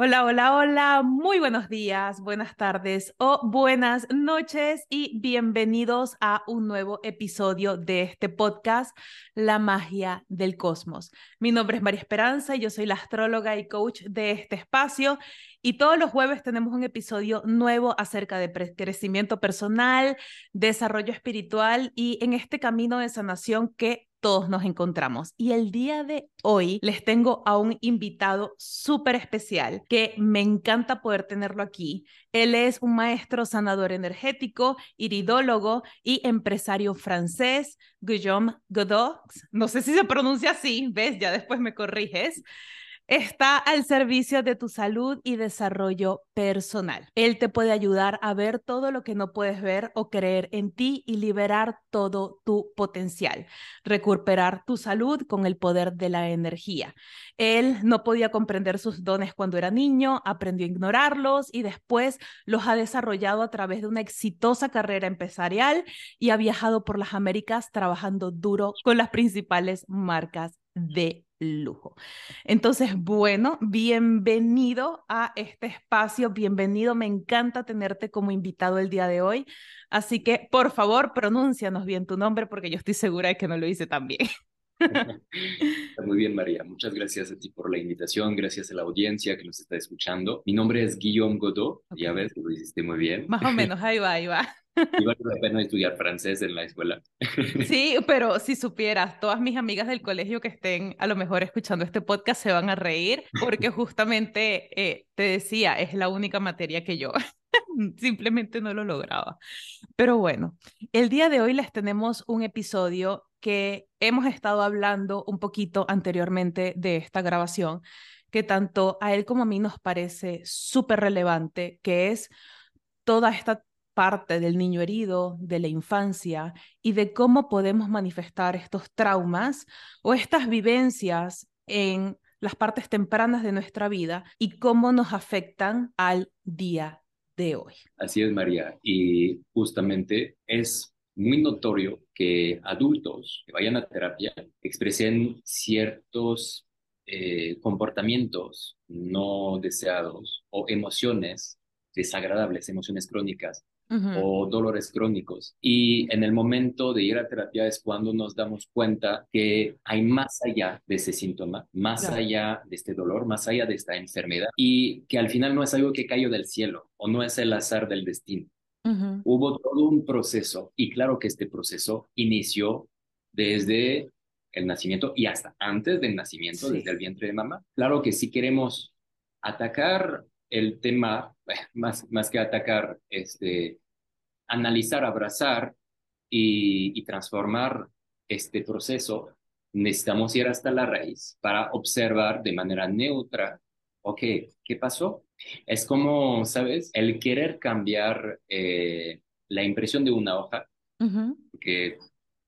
Hola, hola, hola, muy buenos días, buenas tardes o buenas noches y bienvenidos a un nuevo episodio de este podcast, La magia del cosmos. Mi nombre es María Esperanza y yo soy la astróloga y coach de este espacio y todos los jueves tenemos un episodio nuevo acerca de crecimiento personal, desarrollo espiritual y en este camino de sanación que todos nos encontramos. Y el día de hoy les tengo a un invitado súper especial que me encanta poder tenerlo aquí. Él es un maestro sanador energético, iridólogo y empresario francés, Guillaume Godot. No sé si se pronuncia así, ¿ves? Ya después me corriges está al servicio de tu salud y desarrollo personal. Él te puede ayudar a ver todo lo que no puedes ver o creer en ti y liberar todo tu potencial, recuperar tu salud con el poder de la energía. Él no podía comprender sus dones cuando era niño, aprendió a ignorarlos y después los ha desarrollado a través de una exitosa carrera empresarial y ha viajado por las Américas trabajando duro con las principales marcas de lujo. Entonces, bueno, bienvenido a este espacio, bienvenido, me encanta tenerte como invitado el día de hoy. Así que, por favor, pronúncianos bien tu nombre porque yo estoy segura de que no lo hice tan bien. Muy bien, María. Muchas gracias a ti por la invitación. Gracias a la audiencia que nos está escuchando. Mi nombre es Guillaume Godot. Ya ves, lo hiciste muy bien. Más o menos, ahí va, ahí va. Y vale la pena estudiar francés en la escuela. Sí, pero si supieras, todas mis amigas del colegio que estén a lo mejor escuchando este podcast se van a reír porque justamente eh, te decía, es la única materia que yo simplemente no lo lograba. Pero bueno, el día de hoy les tenemos un episodio que hemos estado hablando un poquito anteriormente de esta grabación, que tanto a él como a mí nos parece súper relevante, que es toda esta parte del niño herido, de la infancia y de cómo podemos manifestar estos traumas o estas vivencias en las partes tempranas de nuestra vida y cómo nos afectan al día Así es, María. Y justamente es muy notorio que adultos que vayan a terapia expresen ciertos eh, comportamientos no deseados o emociones desagradables, emociones crónicas o dolores crónicos. Y en el momento de ir a terapia es cuando nos damos cuenta que hay más allá de ese síntoma, más allá de este dolor, más allá de esta enfermedad y que al final no es algo que cayó del cielo o no es el azar del destino. Hubo todo un proceso y claro que este proceso inició desde el nacimiento y hasta antes del nacimiento, desde el vientre de mamá. Claro que si queremos atacar el tema, más, más que atacar, este, analizar, abrazar y, transformar este proceso, necesitamos ir hasta la raíz para observar de manera neutra, ok, ¿qué pasó? Es como, ¿sabes? El querer cambiar eh, la impresión de una hoja, que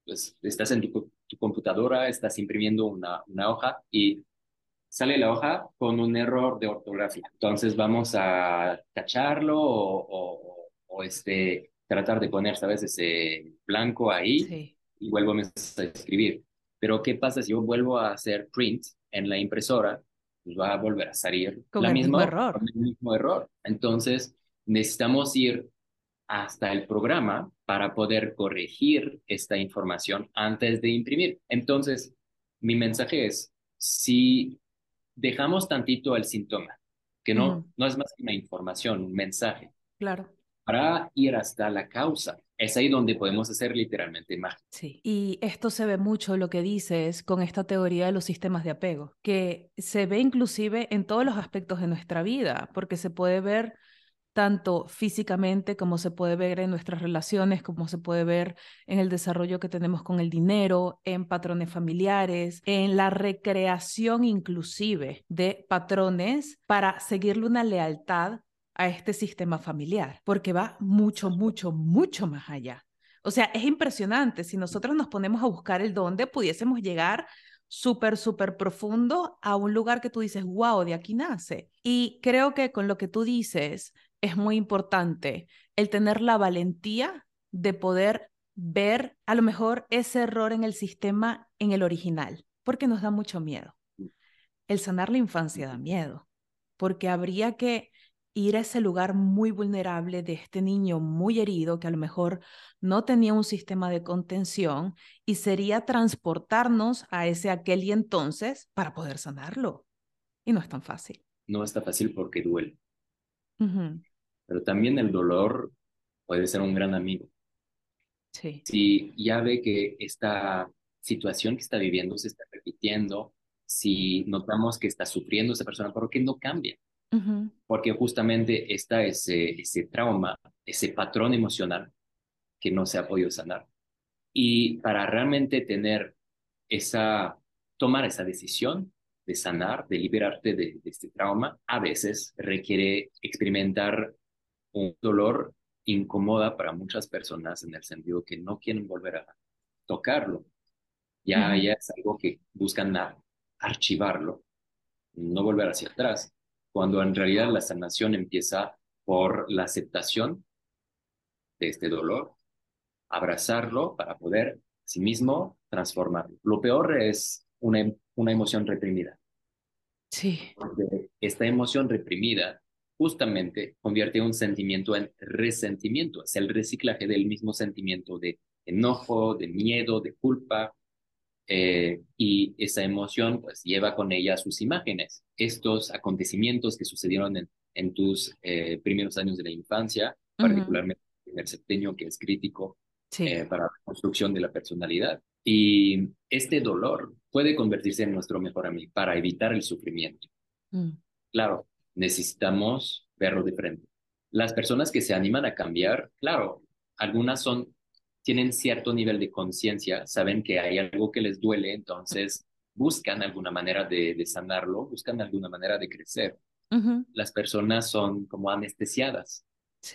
pues, estás en tu, computadora, estás imprimiendo una, una hoja y sale la hoja con un error de ortografía. Entonces vamos a tacharlo o, o, este, tratar de poner, ¿sabes? Ese blanco ahí y vuelvo a escribir. Pero ¿qué pasa si yo vuelvo a hacer print en la impresora? Pues va a volver a salir con el mismo error. Con el mismo error. Entonces necesitamos ir hasta el programa para poder corregir esta información antes de imprimir. Entonces, mi mensaje es, si dejamos tantito el síntoma, que no, no es más que una información, un mensaje. Claro. Para ir hasta la causa. Es ahí donde podemos hacer literalmente magia. Sí, y esto se ve mucho lo que dices con esta teoría de los sistemas de apego, que se ve inclusive en todos los aspectos de nuestra vida, porque se puede ver tanto físicamente como se puede ver en nuestras relaciones, como se puede ver en el desarrollo que tenemos con el dinero, en patrones familiares, en la recreación inclusive de patrones para seguirle una lealtad a este sistema familiar, porque va mucho, mucho, mucho más allá. O sea, es impresionante. Si nosotros nos ponemos a buscar el dónde, pudiésemos llegar súper, súper profundo a un lugar que tú dices, wow, de aquí nace. Y creo que con lo que tú dices, es muy importante el tener la valentía de poder ver a lo mejor ese error en el sistema en el original, porque nos da mucho miedo. El sanar la infancia da miedo, porque habría que ir a ese lugar muy vulnerable de este niño muy herido que a lo mejor no tenía un sistema de contención y sería transportarnos a ese aquel y entonces para poder sanarlo. Y no es tan fácil. No está fácil porque duele pero también el dolor puede ser un gran amigo. Sí. Si ya ve que esta situación que está viviendo se está repitiendo, si notamos que está sufriendo esa persona, ¿por qué no cambia? Porque justamente está ese, ese trauma, ese patrón emocional que no se ha podido sanar. Y para realmente tener esa, tomar esa decisión de sanar, de liberarte de este trauma, a veces requiere experimentar un dolor incomoda para muchas personas en el sentido que no quieren volver a tocarlo. Ya, ya es algo que buscan archivarlo, no volver hacia atrás, cuando en realidad la sanación empieza por la aceptación de este dolor, abrazarlo para poder sí mismo transformarlo. Lo peor es una, una emoción reprimida. Sí. Porque esta emoción reprimida justamente convierte un sentimiento en resentimiento. Es el reciclaje del mismo sentimiento de enojo, de miedo, de culpa. Eh, y esa emoción pues lleva con ella sus imágenes. Estos acontecimientos que sucedieron en, en tus eh, primeros años de la infancia, particularmente en el septenio, que es crítico eh, para la construcción de la personalidad. Y este dolor puede convertirse en nuestro mejor amigo para evitar el sufrimiento. Mm. Claro, necesitamos verlo de frente. Las personas que se animan a cambiar, claro, algunas son, tienen cierto nivel de conciencia, saben que hay algo que les duele, entonces buscan alguna manera de, sanarlo, buscan alguna manera de crecer. Las personas son como anestesiadas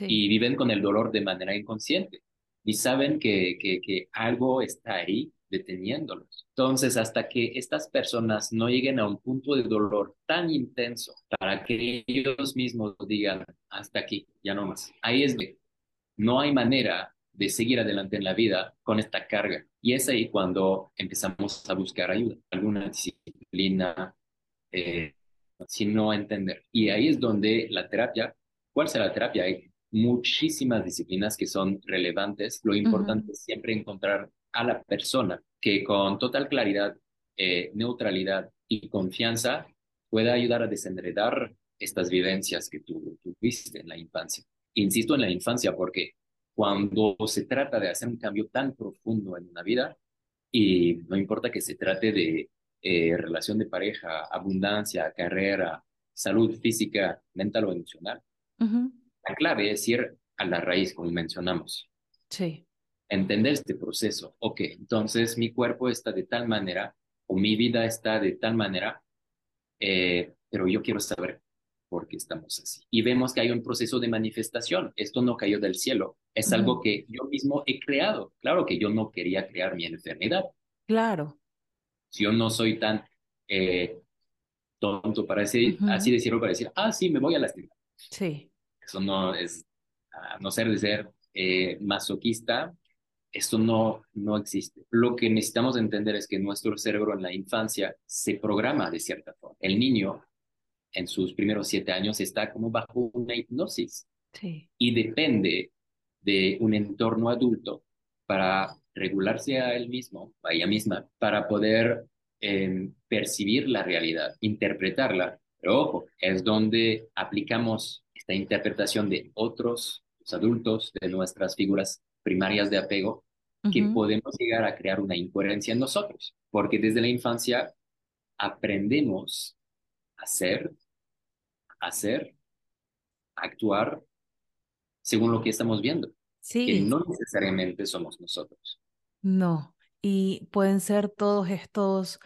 y viven con el dolor de manera inconsciente y saben que, que, que algo está ahí deteniéndolos. Entonces, hasta que estas personas no lleguen a un punto de dolor tan intenso para que ellos mismos digan, hasta aquí, ya no más. Ahí es no hay manera de seguir adelante en la vida con esta carga. Y es ahí cuando empezamos a buscar ayuda, alguna disciplina, eh, sino entender. Y ahí es donde la terapia, ¿cuál será la terapia? Hay muchísimas disciplinas que son relevantes. Lo importante es siempre encontrar a la persona que con total claridad, eh, neutralidad y confianza pueda ayudar a desenredar estas vivencias que tú tuviste en la infancia. Insisto en la infancia porque cuando se trata de hacer un cambio tan profundo en una vida, y no importa que se trate de eh, relación de pareja, abundancia, carrera, salud física, mental o emocional, la clave es ir a la raíz, como mencionamos. Sí entender este proceso. Ok, entonces mi cuerpo está de tal manera o mi vida está de tal manera, eh, pero yo quiero saber por qué estamos así. Y vemos que hay un proceso de manifestación. Esto no cayó del cielo, es algo que yo mismo he creado. Claro que yo no quería crear mi enfermedad. Claro. Si yo no soy tan eh, tonto para decir, así decirlo, para decir, ah, sí, me voy a lastimar. Sí. Eso no es, a no ser de ser eh, masoquista, esto no, no existe. Lo que necesitamos entender es que nuestro cerebro en la infancia se programa de cierta forma. El niño en sus primeros siete años está como bajo una hipnosis y depende de un entorno adulto para regularse a él mismo, a ella misma, para poder em, percibir la realidad, interpretarla. Pero ojo, es donde aplicamos esta interpretación de otros adultos, de nuestras figuras primarias de apego, que podemos llegar a crear una incoherencia en nosotros, porque desde la infancia aprendemos a ser, hacer, actuar según lo que estamos viendo, Sí. que no necesariamente somos nosotros. No, y pueden ser todos estos,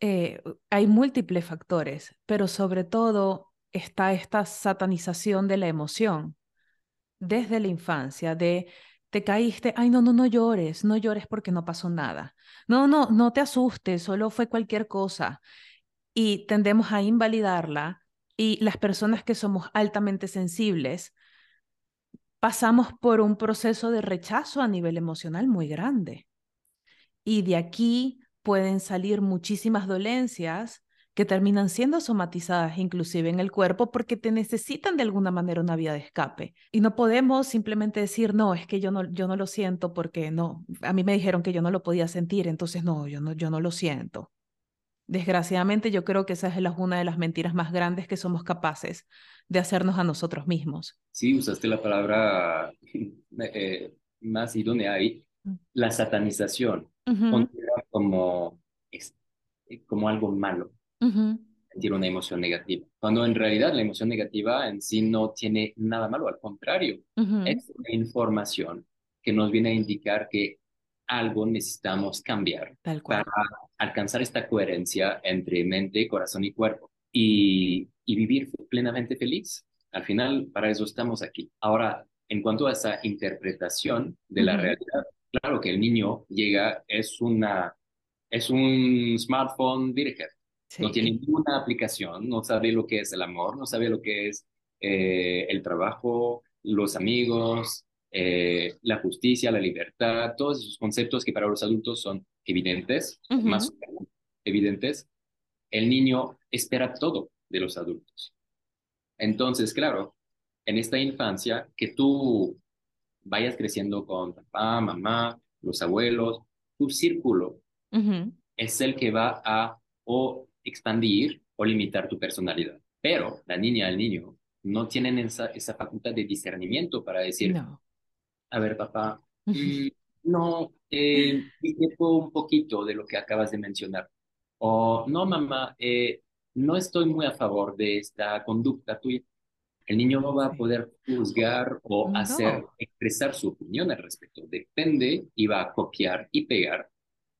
eh, hay múltiples factores, pero sobre todo está esta satanización de la emoción desde la infancia, de te caíste, ay, no, no, no llores, no llores porque no pasó nada. No, no, no te asustes, solo fue cualquier cosa. Y tendemos a invalidarla y las personas que somos altamente sensibles pasamos por un proceso de rechazo a nivel emocional muy grande. Y de aquí pueden salir muchísimas dolencias que terminan siendo somatizadas inclusive en el cuerpo porque te necesitan de alguna manera una vía de escape. Y no podemos simplemente decir, no, es que yo no, yo no lo siento porque no, a mí me dijeron que yo no lo podía sentir, entonces no, yo no, yo no lo siento. Desgraciadamente yo creo que esa es una de las mentiras más grandes que somos capaces de hacernos a nosotros mismos. Sí, usaste la palabra eh, más idónea ahí, Mm. la satanización, Ujú, considerada como, es- como algo malo, ujú, sentir una emoción negativa, cuando en realidad la emoción negativa en sí no tiene nada malo, al contrario, ujú, es una información que nos viene a indicar que algo necesitamos cambiar Tal cual. para alcanzar esta coherencia entre mente, corazón y cuerpo y, y vivir plenamente feliz. Al final, para eso estamos aquí. Ahora, en cuanto a esa interpretación de la Ujú. realidad, claro que el niño llega, es una, es un smartphone virgen, no tiene ninguna aplicación, no sabe lo que es el amor, no sabe lo que es eh, el trabajo, los amigos, eh, la justicia, la libertad, todos esos conceptos que para los adultos son evidentes, más evidentes, el niño espera todo de los adultos. Entonces, claro, en esta infancia, que tú vayas creciendo con papá, mamá, los abuelos, tu círculo es el que va a o expandir o limitar tu personalidad. Pero la niña, el niño, no tienen esa, esa facultad de discernimiento para decir, No. a ver, papá, mm, no, eh, discrepo un poquito de lo que acabas de mencionar. O, no, mamá, eh, no estoy muy a favor de esta conducta tuya. El niño no va a poder juzgar o hacer, expresar su opinión al respecto. Depende y va a copiar y pegar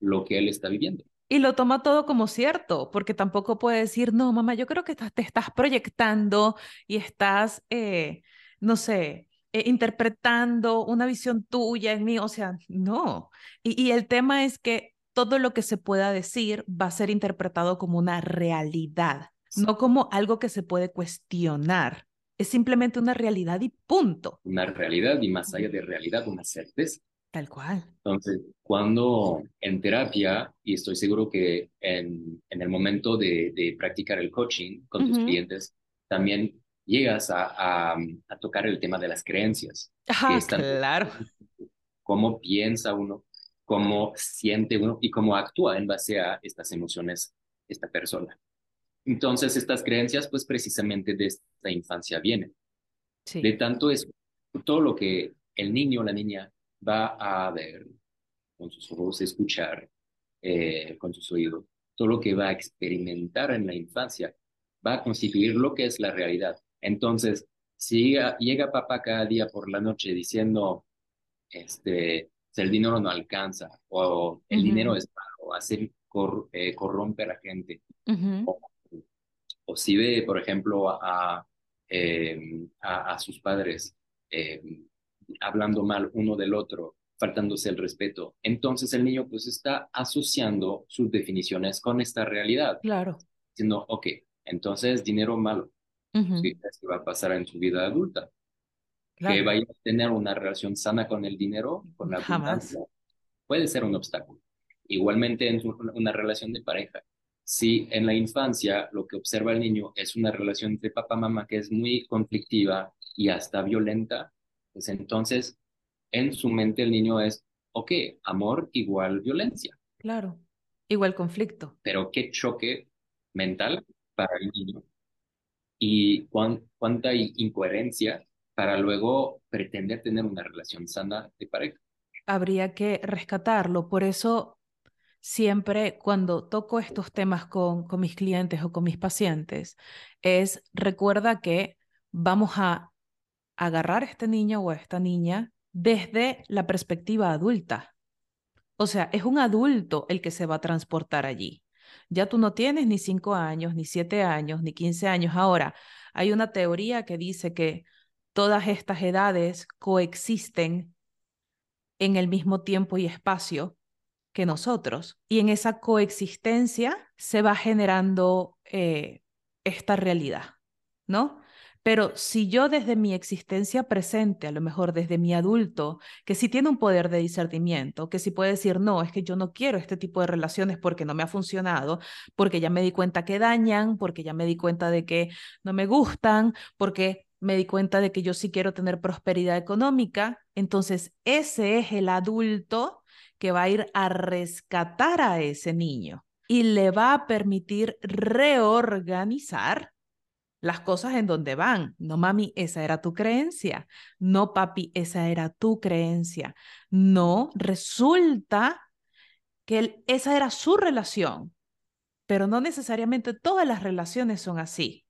lo que él está viviendo. Y lo toma todo como cierto, porque tampoco puede decir, no, mamá, yo creo que te estás proyectando y estás, eh, no sé, eh, interpretando una visión tuya en mí. O sea, no. Y, y el tema es que todo lo que se pueda decir va a ser interpretado como una realidad, no como algo que se puede cuestionar. Es simplemente una realidad y punto. Una realidad y más allá de realidad, una certeza. Tal cual. Entonces, cuando en terapia, y estoy seguro que en, en el momento de, de practicar el coaching con tus Ujú. clientes, también llegas a, a, a tocar el tema de las creencias, Ah, claro. cómo piensa uno, cómo siente uno y cómo actúa en base a estas emociones esta persona. Entonces, estas creencias, pues precisamente de esta infancia vienen. Sí. De tanto es todo lo que el niño o la niña va a ver con sus ojos, escuchar eh, con sus oídos, todo lo que va a experimentar en la infancia. Va a constituir lo que es la realidad. Entonces, si llega, llega papá cada día por la noche diciendo, este, el dinero no alcanza o el dinero es malo, hacer cor, eh, corrompe a la gente, o, o si ve, por ejemplo, a, eh, a, a sus padres eh, hablando mal uno del otro, faltándose el respeto, entonces el niño pues está asociando sus definiciones con esta realidad, Claro. diciendo, ok, entonces dinero malo. ¿qué que va a pasar en su vida adulta? Que vaya a tener una relación sana con el dinero, con la Jamás. puede ser un obstáculo. Igualmente en su- una relación de pareja. Si en la infancia lo que observa el niño es una relación entre papá-mamá que es muy conflictiva y hasta violenta, pues entonces en su mente el niño es, ok, amor igual violencia, Claro. Igual conflicto. pero qué choque mental para el niño y cuán- cuánta incoherencia para luego pretender tener una relación sana de pareja. Habría que rescatarlo. Por eso siempre cuando toco estos temas con, con mis clientes o con mis pacientes, es recuerda que vamos a, agarrar a este niño o a esta niña desde la perspectiva adulta. O sea, es un adulto el que se va a transportar allí. Ya tú no tienes ni cinco años, ni siete años, ni quince años. Ahora, hay una teoría que dice que todas estas edades coexisten en el mismo tiempo y espacio que nosotros. Y en esa coexistencia se va generando eh, esta realidad, ¿no? Pero si yo desde mi existencia presente, a lo mejor desde mi adulto, que si tiene un poder de discernimiento, que si puede decir, no, es que yo no quiero este tipo de relaciones porque no me ha funcionado, porque ya me di cuenta que dañan, porque ya me di cuenta de que no me gustan, porque me di cuenta de que yo sí quiero tener prosperidad económica, entonces ese es el adulto que va a ir a rescatar a ese niño y le va a permitir reorganizar las cosas en donde van. No, mami, esa era tu creencia. No, papi, esa era tu creencia. No, resulta que esa era su relación, pero no necesariamente todas las relaciones son así.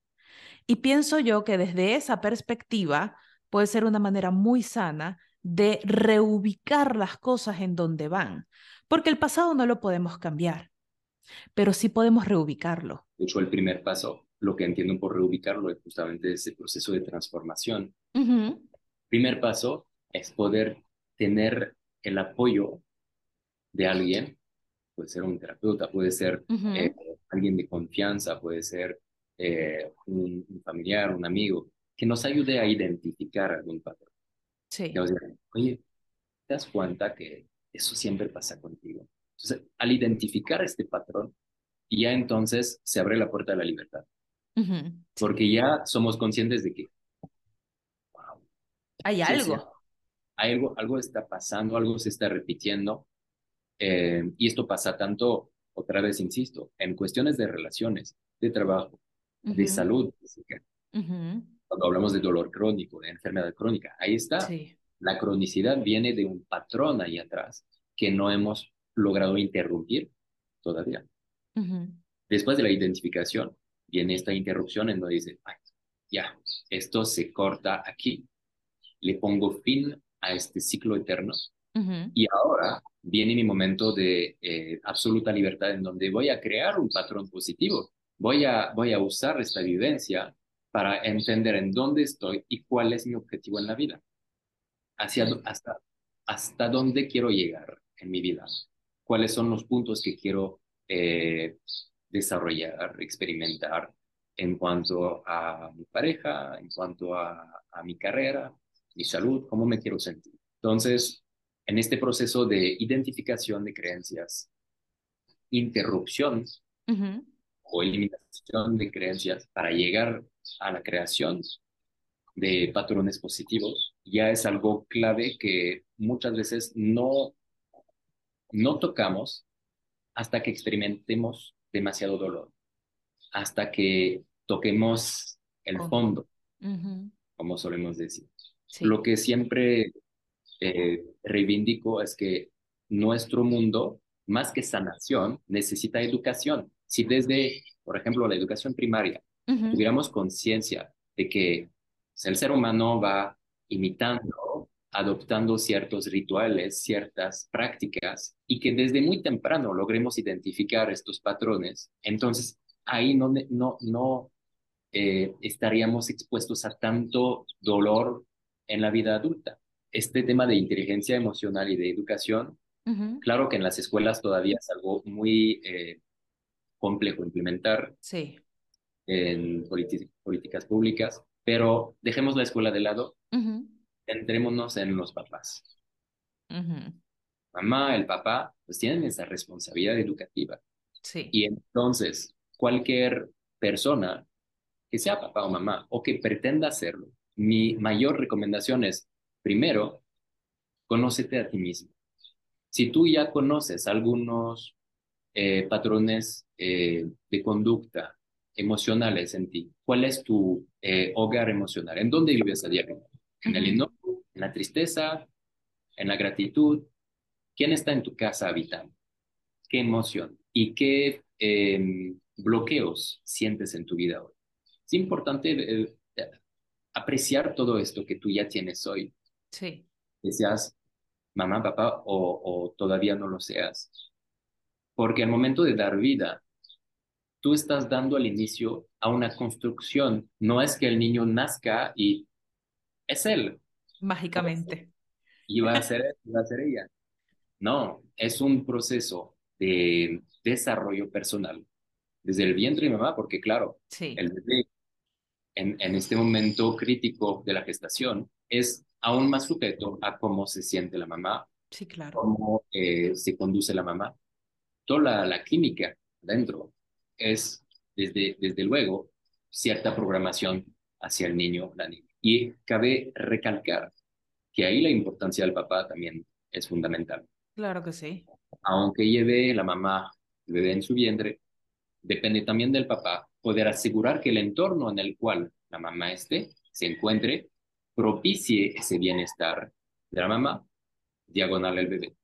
Y pienso yo que desde esa perspectiva puede ser una manera muy sana de reubicar las cosas en donde van, porque el pasado no lo podemos cambiar, pero sí podemos reubicarlo. Hecho, el primer paso lo que entiendo por reubicarlo es justamente ese proceso de transformación. Primer paso es poder tener el apoyo de alguien, puede ser un terapeuta, puede ser eh, alguien de confianza, puede ser eh, un, familiar, un amigo, que nos ayude a identificar algún patrón. Sí. Oye, ¿te das cuenta que eso siempre pasa contigo? Entonces, al identificar este patrón, ya entonces se abre la puerta de la libertad. Porque ya somos conscientes de que hay algo. hay algo. Algo está pasando, algo se está repitiendo. Eh, y esto pasa tanto, otra vez insisto, en cuestiones de relaciones, de trabajo, de salud Cuando hablamos de dolor crónico, de enfermedad crónica, ahí está. La cronicidad viene de un patrón ahí atrás que no hemos logrado interrumpir todavía. Después de la identificación, viene esta interrupción en donde dice, ya, esto se corta aquí, le pongo fin a este ciclo eterno y ahora viene mi momento de eh, absoluta libertad en donde voy a crear un patrón positivo, voy a, voy a usar esta vivencia para entender en dónde estoy y cuál es mi objetivo en la vida, hacia, hasta, hasta dónde quiero llegar en mi vida, cuáles son los puntos que quiero eh, desarrollar, experimentar en cuanto a mi pareja, en cuanto a, mi carrera, mi salud, cómo me quiero sentir. Entonces, en este proceso de identificación de creencias, interrupción o eliminación de creencias para llegar a la creación de patrones positivos, ya es algo clave que muchas veces no, no tocamos hasta que experimentemos demasiado dolor, hasta que toquemos el fondo, como solemos decir. Lo que siempre eh, reivindico es que nuestro mundo, más que sanación, necesita educación. Si desde, por ejemplo, la educación primaria, tuviéramos conciencia de que el ser humano va imitando adoptando ciertos rituales, ciertas prácticas y que desde muy temprano logremos identificar estos patrones, entonces ahí no, no, no eh, estaríamos expuestos a tanto dolor en la vida adulta. Este tema de inteligencia emocional y de educación, claro que en las escuelas todavía es algo muy eh, complejo implementar sí. en políticas públicas, pero dejemos la escuela de lado centrémonos en los papás. Mamá, el papá, pues tienen esa responsabilidad educativa. Sí. Y entonces, cualquier persona, que sea papá o mamá, o que pretenda hacerlo, mi mayor recomendación es, primero, conócete a ti mismo. Si tú ya conoces algunos eh, patrones eh, de conducta emocionales en ti, ¿cuál es tu eh, hogar emocional? ¿En dónde vives a diario? ¿En el? En la tristeza, en la gratitud. ¿Quién está en tu casa habitando? ¿Qué emoción y qué em, bloqueos sientes en tu vida hoy? Es importante eh, apreciar todo esto que tú ya tienes hoy. Sí. Que seas mamá, papá o, o todavía no lo seas. Porque al momento de dar vida, tú estás dando al inicio a una construcción. No es que el niño nazca y es él. Mágicamente. Y va a ser, a ser ella. No, es un proceso de desarrollo personal desde el vientre de mamá, porque claro, Sí. el bebé en, en este momento crítico de la gestación es aún más sujeto a cómo se siente la mamá, Sí, claro. cómo eh, se conduce la mamá. Toda la, la química dentro es, desde, desde luego, cierta programación hacia el niño, la niña. Y cabe recalcar que ahí la importancia del papá también es fundamental. Claro que sí. Aunque lleve la mamá el bebé en su vientre, depende también del papá poder asegurar que el entorno en el cual la mamá esté, se encuentre, propicie ese bienestar de la mamá, diagonal al bebé.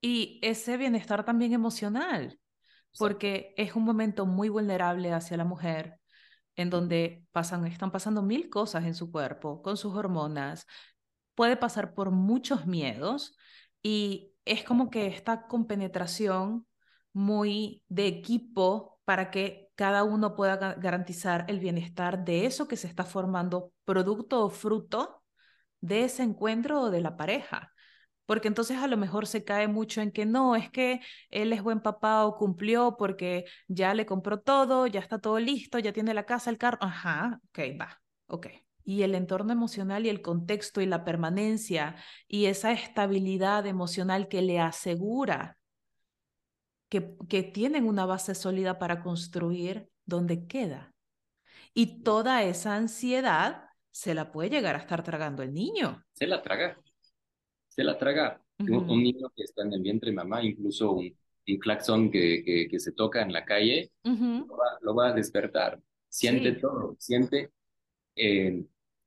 Y ese bienestar también emocional, porque es un momento muy vulnerable hacia la mujer, en donde pasan, están pasando mil cosas en su cuerpo, con sus hormonas, puede pasar por muchos miedos y es como que esta compenetración muy de equipo para que cada uno pueda ga- garantizar el bienestar de eso que se está formando, producto o fruto de ese encuentro o de la pareja. Porque entonces a lo mejor se cae mucho en que no, es que él es buen papá o cumplió porque ya le compró todo, ya está todo listo, ya tiene la casa, el carro. Ajá, ok, va, ok. Y el entorno emocional y el contexto y la permanencia y esa estabilidad emocional que le asegura que, que tienen una base sólida para construir donde queda. Y toda esa ansiedad se la puede llegar a estar tragando el niño. Se la traga, se la traga. Un, niño que está en el vientre de mamá, incluso un, un claxon que, que, que se toca en la calle, lo va, lo va a despertar. Siente Sí. todo, siente eh,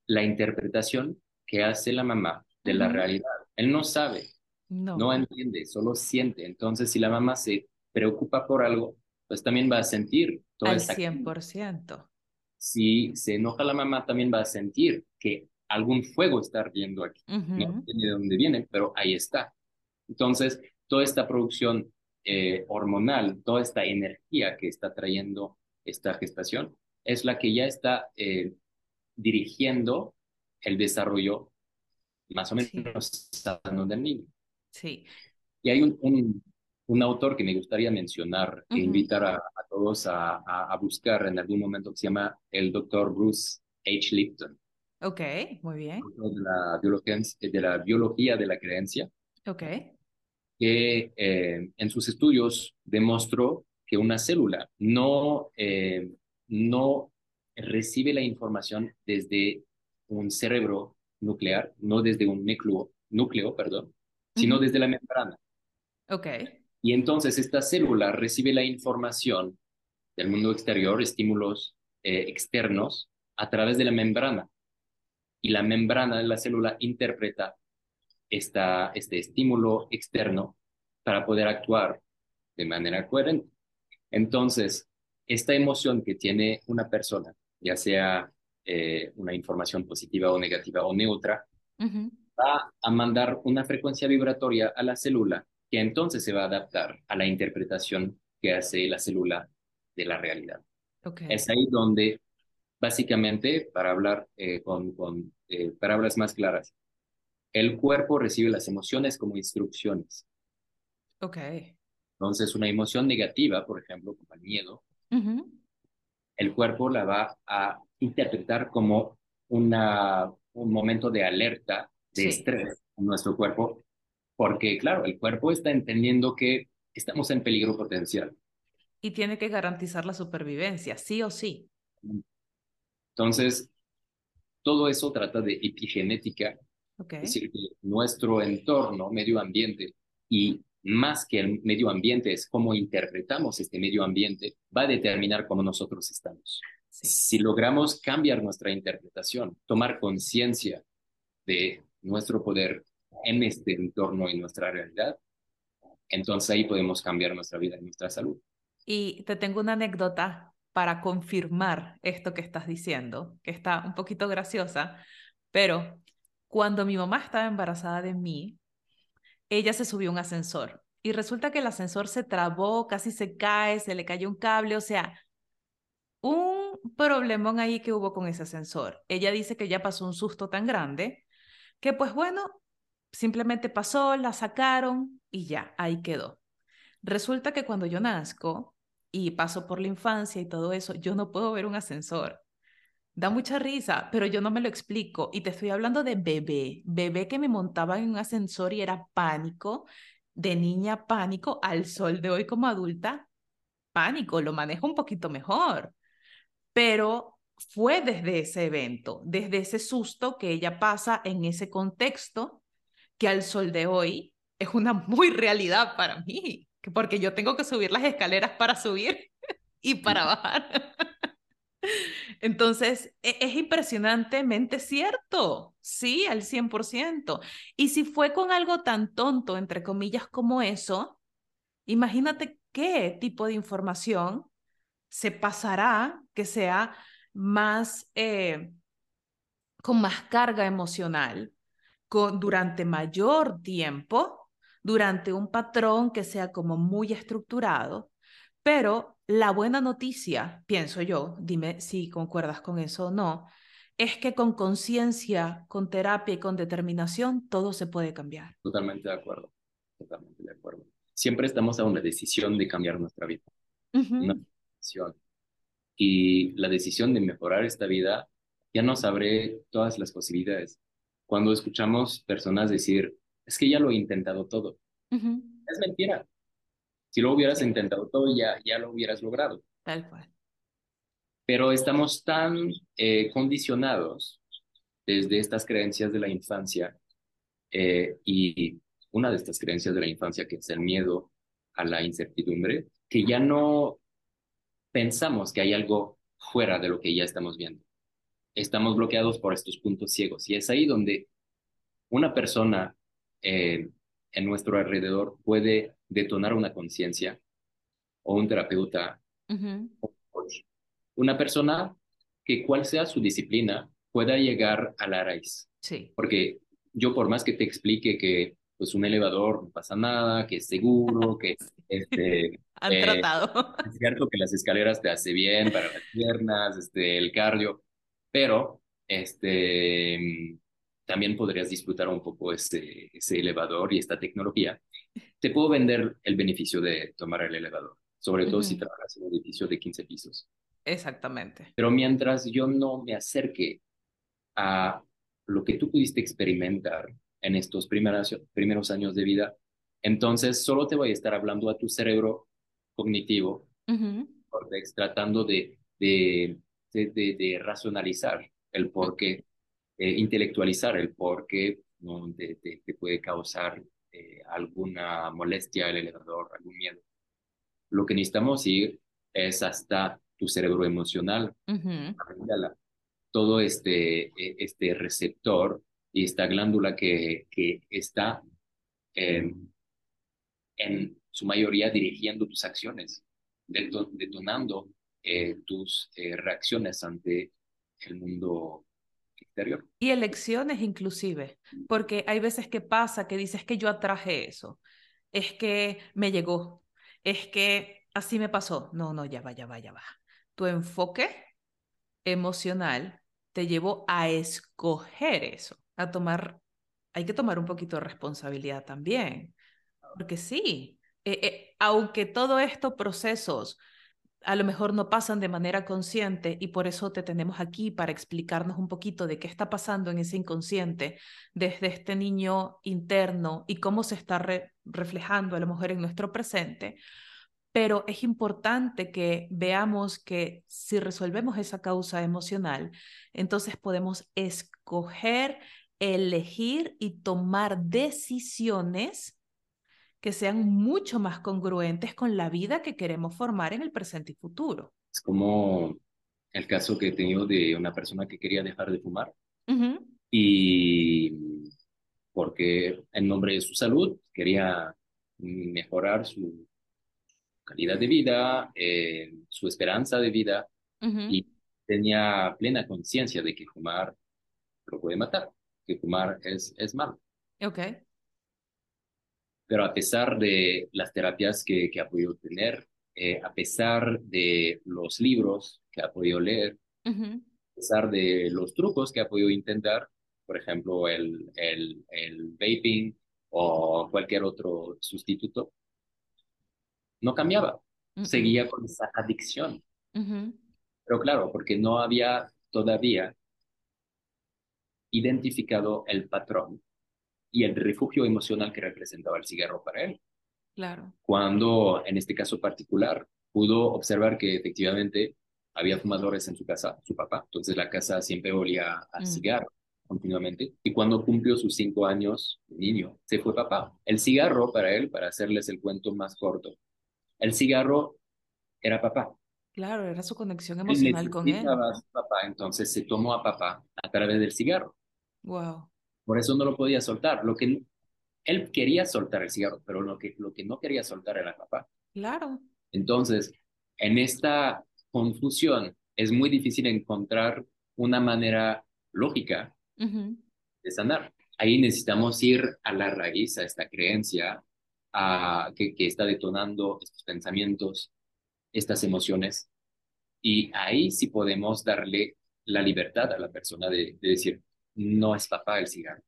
la interpretación que hace la mamá de la realidad. Él no sabe, No. no entiende, solo siente. Entonces, si la mamá se preocupa por algo, pues también va a sentir toda Al esa 100%. Si se enoja la mamá, también va a sentir que algún fuego está ardiendo aquí. No entiende de dónde viene, pero ahí está. Entonces, toda esta producción eh, hormonal, toda esta energía que está trayendo esta gestación, es la que ya está eh, dirigiendo el desarrollo más o Sí. menos sano del niño. Sí. Y hay un, un, un autor que me gustaría mencionar, e invitar a, a todos a, a, a buscar en algún momento, que se llama el doctor Bruce H. Lipton, Ok, muy bien. de la biología, de la biología de la creencia, Ok. que eh, en sus estudios demostró que una célula no, eh, no recibe la información desde un cerebro nuclear, no desde un núcleo, núcleo perdón, sino desde la membrana. Ok. Y entonces esta célula recibe la información del mundo exterior, estímulos eh, externos, a través de la membrana. Y la membrana de la célula interpreta esta, este estímulo externo para poder actuar de manera coherente. Entonces, esta emoción que tiene una persona, ya sea eh, una información positiva o negativa o neutra, Ujú. va a mandar una frecuencia vibratoria a la célula que entonces se va a adaptar a la interpretación que hace la célula de la realidad. Es ahí donde, básicamente, para hablar eh, con, con eh, palabras más claras, el cuerpo recibe las emociones como instrucciones. Ok. Entonces, una emoción negativa, por ejemplo, como el miedo, Ujú. el cuerpo la va a interpretar como una, un momento de alerta, de Sí. estrés en nuestro cuerpo, porque, claro, el cuerpo está entendiendo que estamos en peligro potencial. Y tiene que garantizar la supervivencia, sí o sí. Entonces, todo eso trata de epigenética, Ok. es decir, que nuestro entorno, medio ambiente, y más que el medio ambiente es cómo interpretamos este medio ambiente, va a determinar cómo nosotros estamos. Sí. Si logramos cambiar nuestra interpretación, tomar conciencia de nuestro poder en este entorno y nuestra realidad, entonces ahí podemos cambiar nuestra vida y nuestra salud. Y te tengo una anécdota para confirmar esto que estás diciendo, que está un poquito graciosa, pero cuando mi mamá estaba embarazada de mí, ella se subió a un ascensor y resulta que el ascensor se trabó, casi se cae, se le cayó un cable, o sea, un problemón ahí que hubo con ese ascensor. Ella dice que ya pasó un susto tan grande que pues bueno, simplemente pasó, la sacaron y ya, ahí quedó. Resulta que cuando yo nazco y paso por la infancia y todo eso, yo no puedo ver un ascensor. Da mucha risa, pero yo no me lo explico. Y te estoy hablando de bebé, bebé que me montaba en un ascensor y era pánico, de niña pánico, al sol de hoy como adulta, pánico, lo manejo un poquito mejor. Pero fue desde ese evento, desde ese susto que ella pasa en ese contexto, que al sol de hoy es una muy realidad para mí, porque yo tengo que subir las escaleras para subir y para bajar. Entonces, e, es impresionantemente cierto, sí, al 100%. Y si fue con algo tan tonto, entre comillas, como eso, imagínate qué tipo de información se pasará que sea más, eh, con más carga emocional, con, durante mayor tiempo, durante un patrón que sea como muy estructurado, pero la buena noticia, pienso yo, dime si concuerdas con eso o no, es que con conciencia, con terapia y con determinación, todo se puede cambiar. Totalmente de acuerdo, totalmente de acuerdo. Siempre estamos a una decisión de cambiar nuestra vida. Una decisión y la decisión de mejorar esta vida ya nos abre todas las posibilidades. Cuando escuchamos personas decir, es que ya lo he intentado todo, es mentira. Si lo hubieras intentado todo, ya, ya lo hubieras logrado. Tal cual. Pero estamos tan eh, condicionados desde estas creencias de la infancia eh, y una de estas creencias de la infancia que es el miedo a la incertidumbre, que ya no pensamos que hay algo fuera de lo que ya estamos viendo. Estamos bloqueados por estos puntos ciegos y es ahí donde una persona eh, en nuestro alrededor puede detonar una conciencia o un terapeuta Una persona que cual sea su disciplina pueda llegar a la raíz. Sí. Porque yo por más que te explique que pues un elevador no pasa nada, que es seguro, que este, han eh, tratado. Es cierto que las escaleras te hace bien para las piernas, este, el cardio, pero este, también podrías disfrutar un poco ese, ese elevador y esta tecnología. Te puedo vender el beneficio de tomar el elevador, sobre todo si trabajas en un edificio de 15 pisos. Exactamente. Pero mientras yo no me acerque a lo que tú pudiste experimentar en estos primeros, primeros años de vida, entonces solo te voy a estar hablando a tu cerebro cognitivo, tratando de, de, de, racionalizar el por qué, eh, intelectualizar el por qué ¿no? te, puede causar eh, alguna molestia el elevador, algún miedo. Lo que necesitamos ir es hasta tu cerebro emocional, todo este, e, este receptor y esta glándula que, que está en su mayoría dirigiendo tus acciones, detonando eh, tus eh, reacciones ante el mundo exterior. Y elecciones inclusive, porque hay veces que pasa que dices que yo atraje eso, es que me llegó, es que así me pasó. No, no, ya va, ya va, ya va. Tu enfoque emocional te llevó a escoger eso, a tomar, hay que tomar un poquito de responsabilidad también, porque sí, eh, eh, aunque todo estos procesos a lo mejor no pasan de manera consciente y por eso te tenemos aquí para explicarnos un poquito de qué está pasando en ese inconsciente desde este niño interno y cómo se está reflejando a lo mejor en nuestro presente. Pero es importante que veamos que si resolvemos esa causa emocional, entonces podemos escoger, elegir y tomar decisiones que sean mucho más congruentes con la vida que queremos formar en el presente y futuro. Es como el caso que he tenido de una persona que quería dejar de fumar y porque en nombre de su salud quería mejorar su calidad de vida, eh, su esperanza de vida y tenía plena conciencia de que fumar lo puede matar, que fumar es, es malo. Ok. Pero a pesar de las terapias que, que ha podido tener, eh, a pesar de los libros que ha podido leer, a pesar de los trucos que ha podido intentar, por ejemplo, el, el, el vaping o cualquier otro sustituto, no cambiaba, seguía con esa adicción. Pero claro, porque no había todavía identificado el patrón y el refugio emocional que representaba el cigarro para él. Claro. Cuando, en este caso particular, pudo observar que efectivamente había fumadores en su casa, su papá, entonces la casa siempre olía a mm. cigarro continuamente. Y cuando cumplió sus cinco años niño, se fue papá. El cigarro para él, para hacerles el cuento más corto, el cigarro era papá. Claro, era su conexión emocional con él. A papá, entonces se tomó a papá a través del cigarro. Wow. Por eso no lo podía soltar. Lo que él quería soltar el cigarro, pero lo que, lo que no quería soltar era papá. Claro. Entonces, en esta confusión es muy difícil encontrar una manera lógica de sanar. Ahí necesitamos ir a la raíz, a esta creencia, que, está detonando estos pensamientos, estas emociones. Y ahí sí podemos darle la libertad a la persona de, decir, no es papá el cigarro.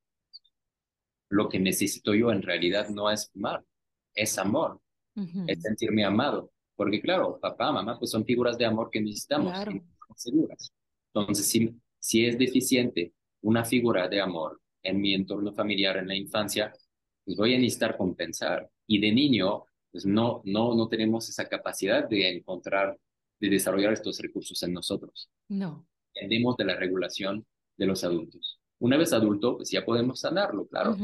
Lo que necesito yo en realidad no es fumar, es amor, es sentirme amado. Porque claro, papá, mamá, pues son figuras de amor que necesitamos, seguras. Entonces, si, si es deficiente una figura de amor en mi entorno familiar en la infancia, pues voy a necesitar compensar. Y de niño, pues no, no, no tenemos esa capacidad de encontrar, de desarrollar estos recursos en nosotros. No. Dependemos de la regulación de los adultos. Una vez adulto, pues ya podemos sanarlo, claro.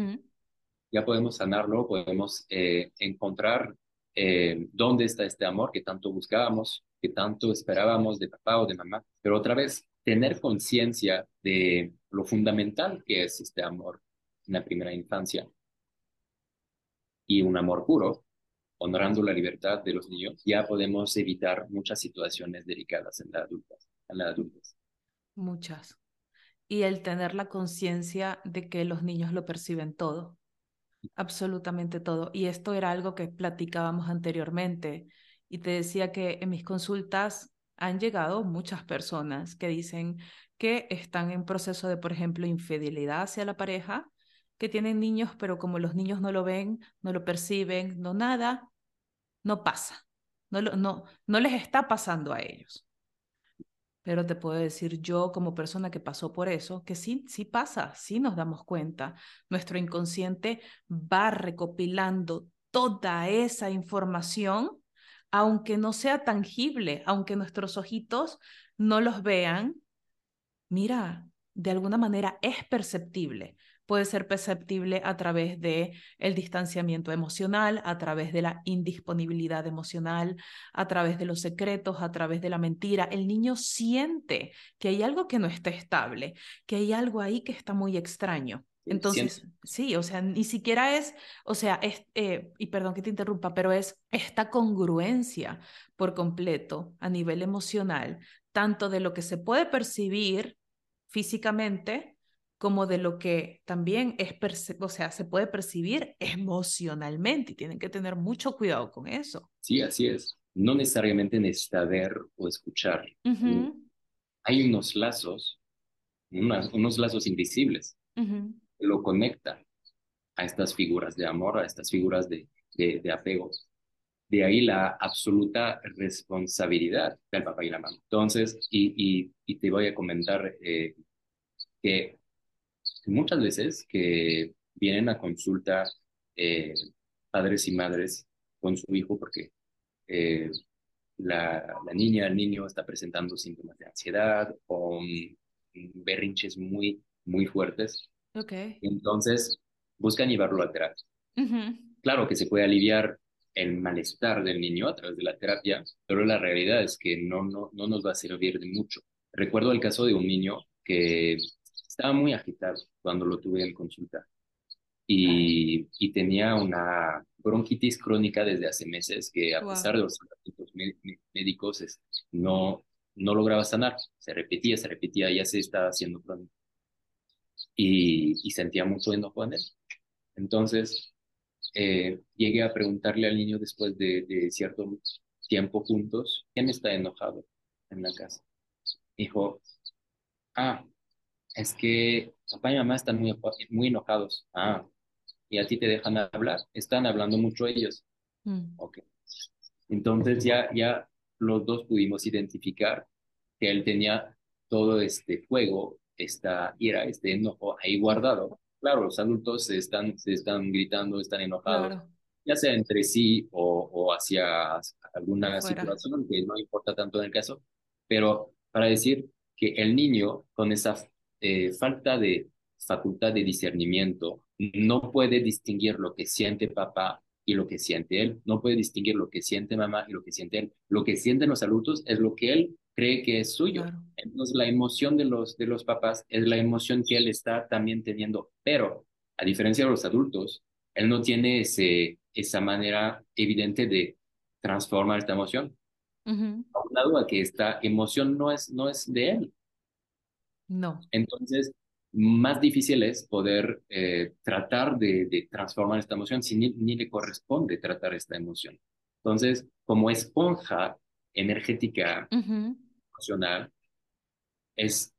Ya podemos sanarlo, podemos eh, encontrar eh, dónde está este amor que tanto buscábamos, que tanto esperábamos de papá o de mamá. Pero otra vez, tener conciencia de lo fundamental que es este amor en la primera infancia y un amor puro, honorando la libertad de los niños, ya podemos evitar muchas situaciones delicadas en la adultez. En la adultez. Muchas. Y el tener la conciencia de que los niños lo perciben todo, absolutamente todo. Y esto era algo que platicábamos anteriormente. Y te decía que en mis consultas han llegado muchas personas que dicen que están en proceso de, por ejemplo, infidelidad hacia la pareja que tienen niños, pero como los niños no lo ven, no lo perciben, no nada, no pasa. No, no, no les está pasando a ellos. Pero te puedo decir yo como persona que pasó por eso, que sí, sí pasa, sí nos damos cuenta. Nuestro inconsciente va recopilando toda esa información, aunque no sea tangible, aunque nuestros ojitos no los vean. Mira, de alguna manera es perceptible puede ser perceptible a través de el distanciamiento emocional, a través de la indisponibilidad emocional, a través de los secretos, a través de la mentira. El niño siente que hay algo que no está estable, que hay algo ahí que está muy extraño. Entonces, sí, o sea, ni siquiera es, o sea, es, eh, y perdón que te interrumpa, pero es esta congruencia por completo a nivel emocional, tanto de lo que se puede percibir físicamente como de lo que también es, o sea, se puede percibir emocionalmente y tienen que tener mucho cuidado con eso. Sí, así es. No necesariamente necesita ver o escuchar. Hay unos lazos, unos lazos invisibles que lo conectan a estas figuras de amor, a estas figuras de, de, apegos. De ahí la absoluta responsabilidad del papá y la mamá. Entonces, y, y, te voy a comentar eh, que muchas veces que vienen a consulta eh, padres y madres con su hijo porque eh, la, la, niña, el niño está presentando síntomas de ansiedad o berrinches muy, muy fuertes. Okay. Entonces buscan llevarlo a terapia. Claro que se puede aliviar el malestar del niño a través de la terapia, pero la realidad es que no, no, no nos va a servir de mucho. Recuerdo el caso de un niño que estaba muy agitado cuando lo tuve en consulta. y, y tenía una bronquitis crónica desde hace meses que a Wow. pesar de los tratamientos mé- médicos no, no lograba sanar. Se repetía, se repetía, ya se estaba haciendo crónico. Y, y sentía mucho enojo en él. Entonces, eh, llegué a preguntarle al niño después de, de cierto tiempo juntos, ¿quién está enojado en la casa? Dijo, ah, es que papá y mamá están muy, muy enojados. Ah, y a ti te dejan hablar. Están hablando mucho ellos. Mm, Ok. Entonces ya, ya los dos pudimos identificar que él tenía todo este fuego, esta ira, este enojo ahí guardado. Claro, los adultos se están, se están gritando, están enojados, Claro, ya sea entre sí o, o hacia alguna situación que no importa tanto en el caso, pero para decir que el niño con esa eh, falta de facultad de discernimiento no puede distinguir lo que siente papá y lo que siente él, no puede distinguir lo que siente mamá y lo que siente él. Lo que sienten los adultos es lo que él cree que es suyo. Claro. Entonces la emoción de los, de los papás es la emoción que él está también teniendo, pero a diferencia de los adultos, él no tiene ese, esa manera evidente de transformar esta emoción. Ujú. Aunado a que esta emoción no es, no es de él. No, Entonces, más difícil es poder eh, tratar de, de transformar esta emoción si ni, ni le corresponde tratar esta emoción. Entonces, como esponja energética emocional, es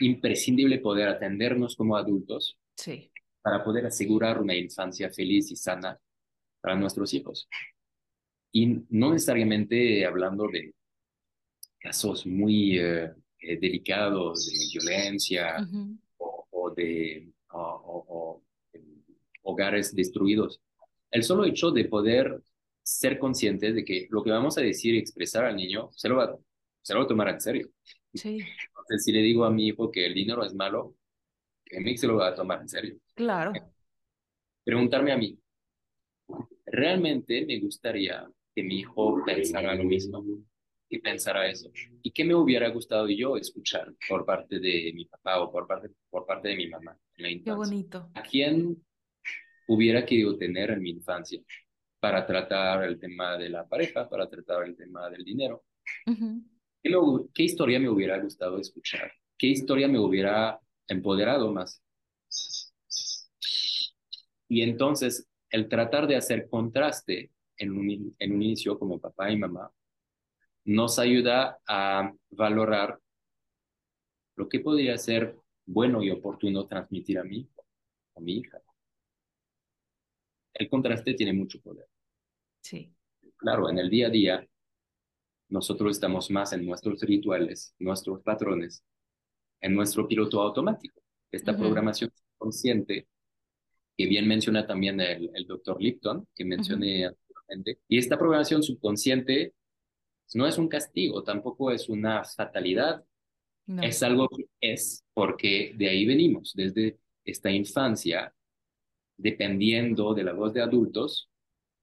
imprescindible poder atendernos como adultos sí, para poder asegurar una infancia feliz y sana para nuestros hijos. Y no necesariamente hablando de casos muy eh, eh, delicados de violencia o, o de o- o- o, eh, hogares destruidos. El solo hecho de poder ser conscientes de que lo que vamos a decir y expresar al niño se lo va, se lo va a tomar en serio. sí, Entonces, si le digo a mi hijo que el dinero es malo, que se lo va a tomar en serio. claro, Preguntarme a mí, ¿realmente me gustaría que mi hijo pensara lo mismo? Y pensara eso. ¿Y qué me hubiera gustado yo escuchar por parte de mi papá o por parte, por parte de mi mamá en la qué infancia? bonito. ¿A quién hubiera querido tener en mi infancia para tratar el tema de la pareja, para tratar el tema del dinero? Ujú. ¿Qué, me- qué historia me hubiera gustado escuchar? ¿Qué historia me hubiera empoderado más? Y entonces, el tratar de hacer contraste en un, in- en un inicio como papá y mamá nos ayuda a valorar lo que podría ser bueno y oportuno transmitir a mi hijo, a mi hija. El contraste tiene mucho poder. Sí, Claro, en el día a día, nosotros estamos más en nuestros rituales, nuestros patrones, en nuestro piloto automático. Esta programación consciente, que bien menciona también el, el doctor Lipton, que mencioné anteriormente, y esta programación subconsciente no es un castigo, tampoco es una fatalidad, no, es algo que es, porque de ahí venimos, desde esta infancia, dependiendo de la voz de adultos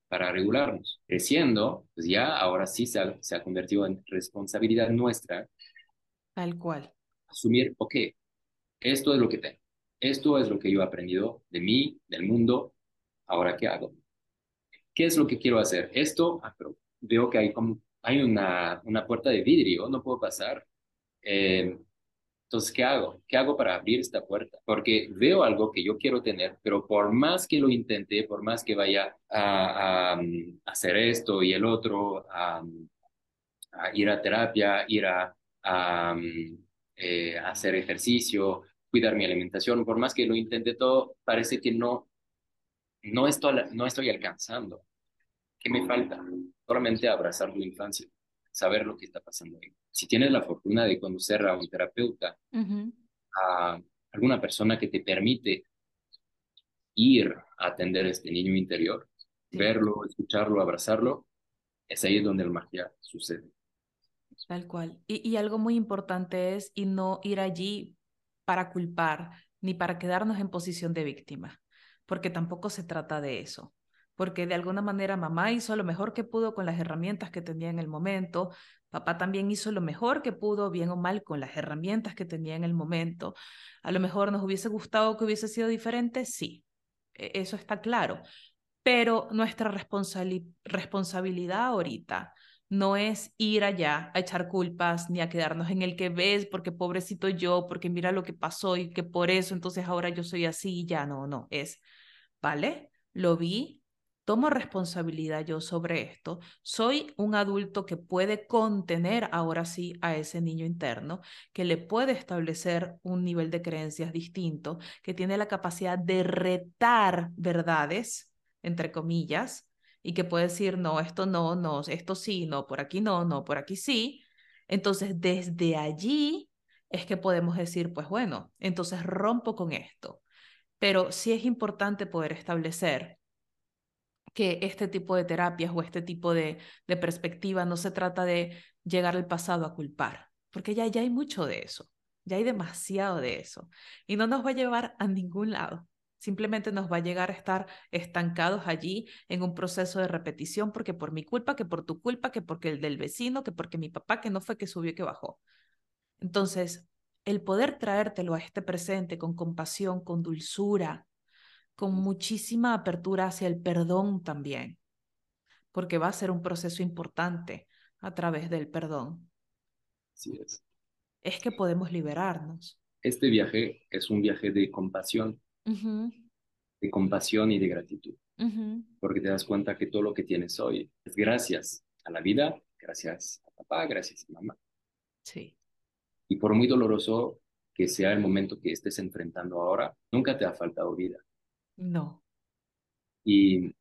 para regularnos. Creciendo, pues ya ahora sí se ha, se ha convertido en responsabilidad nuestra tal cual. asumir, ok, esto es lo que tengo, esto es lo que yo he aprendido de mí, del mundo, ahora qué hago. ¿Qué es lo que quiero hacer? Esto, ah, pero veo que hay como, hay una, una puerta de vidrio, no puedo pasar. Eh, entonces, ¿qué hago? ¿Qué hago para abrir esta puerta? Porque veo algo que yo quiero tener, pero por más que lo intente, por más que vaya a, a, um, hacer esto y el otro, a, a ir a terapia, ir a, a, um, eh, hacer ejercicio, cuidar mi alimentación, por más que lo intente todo, parece que no, no, estoy, no estoy alcanzando. ¿Qué me falta? Solamente abrazar tu infancia, saber lo que está pasando ahí. Si tienes la fortuna de conocer a un terapeuta, a alguna persona que te permite ir a atender a este niño interior, Sí. verlo, escucharlo, abrazarlo, es ahí donde la magia sucede. Tal cual. Y, y algo muy importante es y no ir allí para culpar ni para quedarnos en posición de víctima, porque tampoco se trata de eso, porque de alguna manera mamá hizo lo mejor que pudo con las herramientas que tenía en el momento, papá también hizo lo mejor que pudo, bien o mal, con las herramientas que tenía en el momento. A lo mejor nos hubiese gustado que hubiese sido diferente, sí. e, eso está claro. Pero nuestra responsabilidad ahorita no es ir allá a echar culpas ni a quedarnos en el que ves, porque pobrecito yo, porque mira lo que pasó y que por eso entonces ahora yo soy así y ya no, no, es, ¿vale? Lo vi, tomo responsabilidad yo sobre esto, soy un adulto que puede contener ahora sí a ese niño interno, que le puede establecer un nivel de creencias distinto, que tiene la capacidad de retar verdades, entre comillas, y que puede decir, no, esto no, no, esto sí, no, por aquí no, no, por aquí sí. Entonces, desde allí es que podemos decir, pues bueno, entonces rompo con esto. Pero sí es importante poder establecer que este tipo de terapias o este tipo de, de perspectiva no se trata de llegar al pasado a culpar, porque ya, ya hay mucho de eso, ya hay demasiado de eso y no nos va a llevar a ningún lado. Simplemente nos va a llegar a estar estancados allí en un proceso de repetición porque por mi culpa, que por tu culpa, que porque el del vecino, que porque mi papá, que no fue que subió, que bajó. Entonces, el poder traértelo a este presente con compasión, con dulzura, con muchísima apertura hacia el perdón también, porque va a ser un proceso importante a través del perdón. Así es. Es que podemos liberarnos. Este viaje es un viaje de compasión de compasión y de gratitud. Porque te das cuenta que todo lo que tienes hoy es gracias a la vida, gracias a papá, gracias a mamá. Sí. Y por muy doloroso que sea el momento que estés enfrentando ahora, nunca te ha faltado vida. No. Y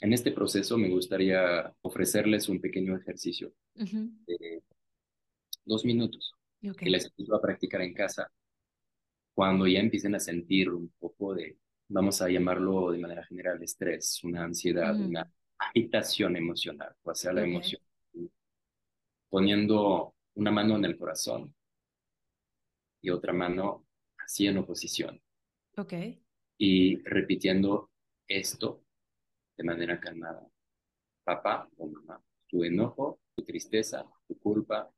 en este proceso me gustaría ofrecerles un pequeño ejercicio de dos minutos que les invito a practicar en casa cuando ya empiecen a sentir un poco de, vamos a llamarlo de manera general, estrés, una ansiedad, una agitación emocional, o sea, la emoción, poniendo una mano en el corazón y otra mano así en oposición. Ok. Y repitiendo esto de manera calmada. Papá o mamá, tu enojo, tu tristeza, tu culpa,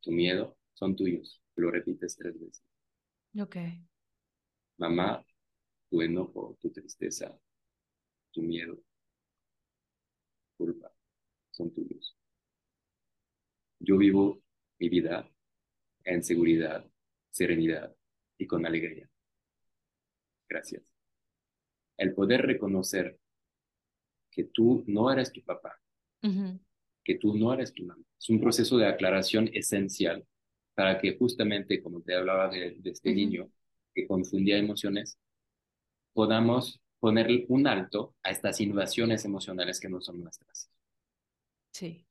tu miedo son tuyos. Lo repites tres veces. Ok. Mamá, tu enojo, tu tristeza, tu miedo, culpa, son tuyos. Yo vivo mi vida en seguridad, serenidad y con alegría. Gracias. El poder reconocer que tú no eres tu papá, que tú no eres tu mamá, es un proceso de aclaración esencial para que justamente, como te hablaba de, este niño que confundía emociones, podamos poner un alto a estas invasiones emocionales que no son nuestras. Sí.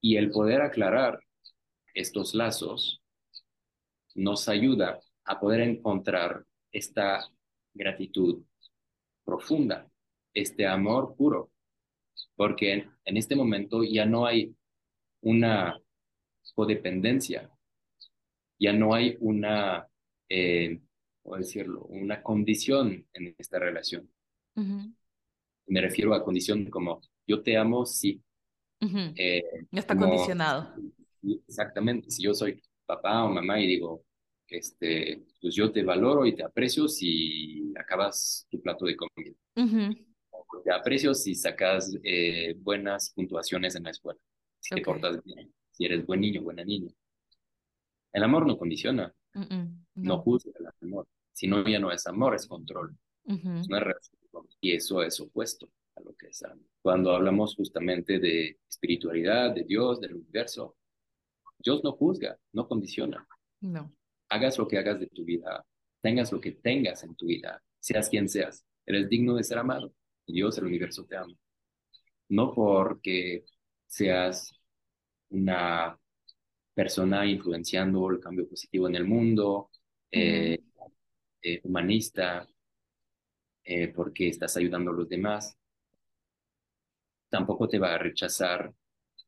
Y el poder aclarar estos lazos nos ayuda a poder encontrar esta gratitud profunda, este amor puro, porque en este momento ya no hay una codependencia. Ya no hay una, eh, ¿cómo decirlo?, una condición en esta relación. Me refiero a condición como yo te amo, sí. Eh, no está condicionado. Exactamente. Si yo soy papá o mamá y digo, este, pues yo te valoro y te aprecio si acabas tu plato de comida. Te aprecio si sacas eh, buenas puntuaciones en la escuela, si te portas bien si eres buen niño, buena niña. El amor no condiciona, no. juzga el amor. Si no, ya no es amor, es control. es Y eso es opuesto a lo que es amor. Cuando hablamos justamente de espiritualidad, de Dios, del universo, Dios no juzga, no condiciona. No. Hagas lo que hagas de tu vida, tengas lo que tengas en tu vida, seas quien seas, eres digno de ser amado. Dios, el universo te ama. No porque seas una persona influenciando el cambio positivo en el mundo, eh, eh, humanista, eh, porque estás ayudando a los demás. Tampoco te va a rechazar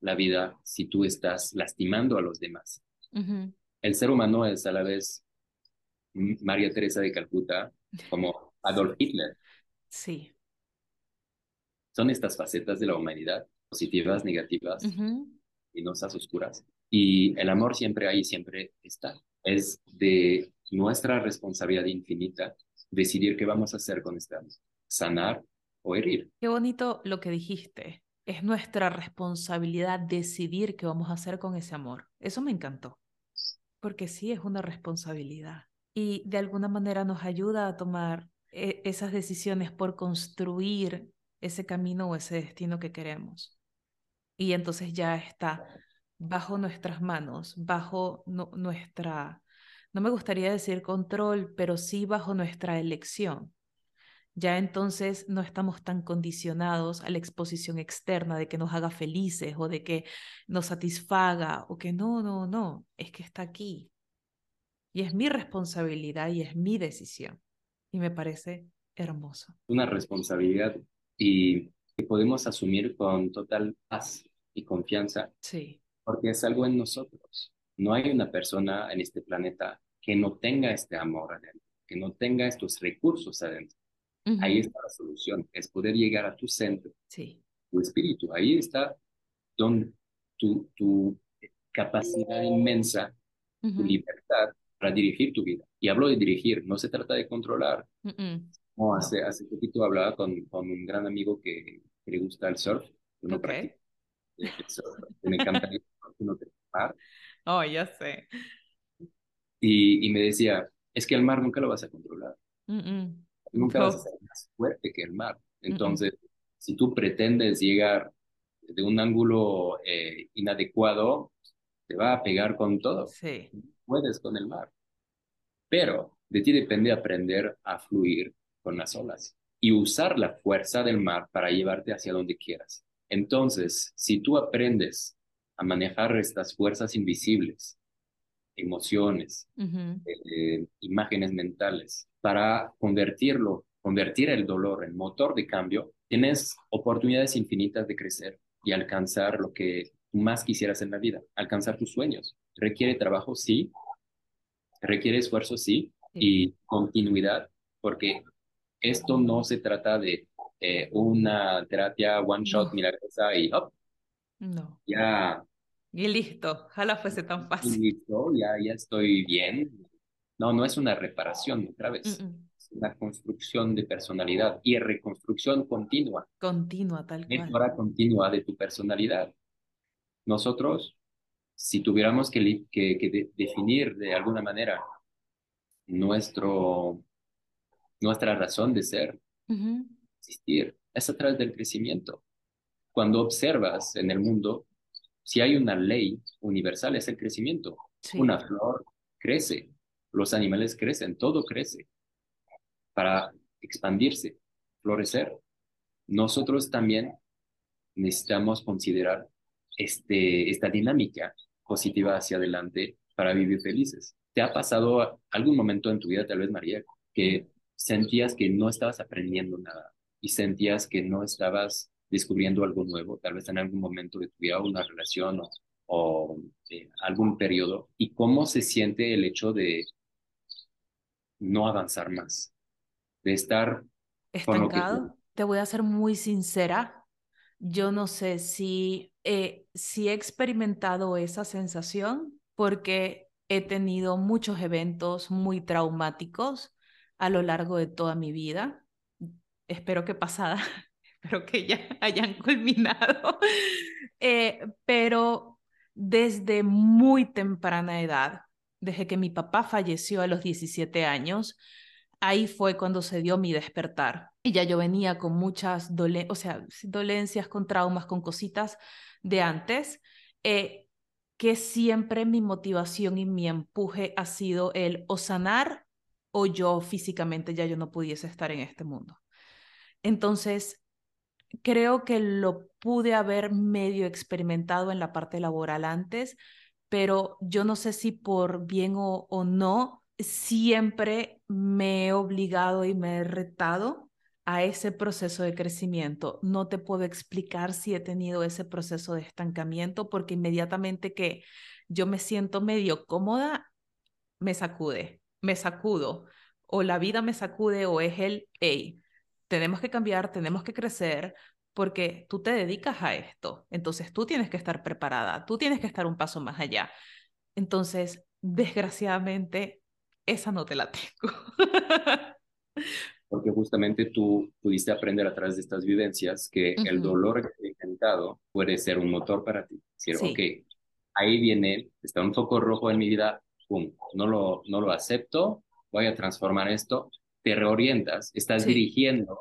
la vida si tú estás lastimando a los demás. El ser humano es a la vez María Teresa de Calcuta como Adolf Hitler. Sí. Son estas facetas de la humanidad, positivas, negativas, luminosas, oscuras. Y el amor siempre ahí, siempre está. Es de nuestra responsabilidad infinita decidir qué vamos a hacer con este amor, sanar o herir. Qué bonito lo que dijiste. Es nuestra responsabilidad decidir qué vamos a hacer con ese amor. Eso me encantó, porque sí es una responsabilidad y de alguna manera nos ayuda a tomar eh, esas decisiones por construir ese camino o ese destino que queremos. Y entonces ya está bajo nuestras manos, bajo nuestra, no me gustaría decir control, pero sí bajo nuestra elección. Ya entonces no estamos tan condicionados a la exposición externa de que nos haga felices o de que nos satisfaga o que no, no, no, es que está aquí. Y es mi responsabilidad y es mi decisión. Y me parece hermoso. Una responsabilidad y que podemos asumir con total paz y confianza. Sí. Porque es algo en nosotros. No hay una persona en este planeta que no tenga este amor adentro, que no tenga estos recursos adentro. Ahí está la solución, es poder llegar a tu centro, sí. tu espíritu. Ahí está donde tu, tu capacidad inmensa, tu libertad para dirigir tu vida. Y hablo de dirigir, no se trata de controlar. No, hace, hace poquito hablaba con, con un gran amigo que, le gusta el surf. Yo no okay. el surf. Me encanta no Oh, ya sé. Y, y, me decía, es que el mar nunca lo vas a controlar. Nunca vas a ser más fuerte que el mar. Entonces, si tú pretendes llegar de un ángulo eh, inadecuado, te va a pegar con todo. Sí. Puedes con el mar. Pero de ti depende aprender a fluir con las olas y usar la fuerza del mar para llevarte hacia donde quieras. Entonces, si tú aprendes a manejar estas fuerzas invisibles, emociones, eh, imágenes mentales, para convertirlo, convertir el dolor en motor de cambio, tienes oportunidades infinitas de crecer y alcanzar lo que más quisieras en la vida, alcanzar tus sueños. Requiere trabajo, sí, requiere esfuerzo, sí, y continuidad, porque esto no se trata de eh, una terapia one shot milagrosa y hop, no. ya. Y listo, ojalá fuese tan fácil. Y listo, ya, ya estoy bien. No, no es una reparación, otra vez. Es una construcción de personalidad y reconstrucción continua. Continua, tal cual. Mejora continua de tu personalidad. Nosotros, si tuviéramos que, que, definir de alguna manera nuestro, nuestra razón de ser, existir, es a través del crecimiento. Cuando observas en el mundo, si hay una ley universal, es el crecimiento. Una flor crece, los animales crecen, todo crece para expandirse, florecer. Nosotros también necesitamos considerar este, esta dinámica positiva hacia adelante para vivir felices. ¿Te ha pasado algún momento en tu vida, tal vez María, que sentías que no estabas aprendiendo nada y sentías que no estabas descubriendo algo nuevo, tal vez en algún momento de tu vida, una relación o, o eh, algún periodo? ¿Y cómo se siente el hecho de no avanzar más? De estar estancado. Te voy a ser muy sincera. Yo no sé si, eh, si he experimentado esa sensación porque he tenido muchos eventos muy traumáticos a lo largo de toda mi vida. Espero que pasada, espero que ya hayan culminado. Eh, pero desde muy temprana edad, desde que mi papá falleció a los 17 años, ahí fue cuando se dio mi despertar. Y ya yo venía con muchas o sea, dolencias, con traumas, con cositas de antes, eh, que siempre mi motivación y mi empuje ha sido el o sanar o yo físicamente ya yo no pudiese estar en este mundo. Entonces, creo que lo pude haber medio experimentado en la parte laboral antes, pero yo no sé si por bien o, o no, siempre me he obligado y me he retado a ese proceso de crecimiento. No te puedo explicar si he tenido ese proceso de estancamiento porque inmediatamente que yo me siento medio cómoda, me sacude, me sacudo, o la vida me sacude o es el, hey, tenemos que cambiar, tenemos que crecer, porque tú te dedicas a esto, entonces tú tienes que estar preparada, tú tienes que estar un paso más allá. Entonces, desgraciadamente, esa no te la tengo. porque justamente tú pudiste aprender a través de estas vivencias que el Ujú. dolor experimentado puede ser un motor para ti. Decir, Sí, ok, ahí viene, está un foco rojo en mi vida, pum, no lo, no lo acepto, voy a transformar esto, te reorientas, estás sí, dirigiendo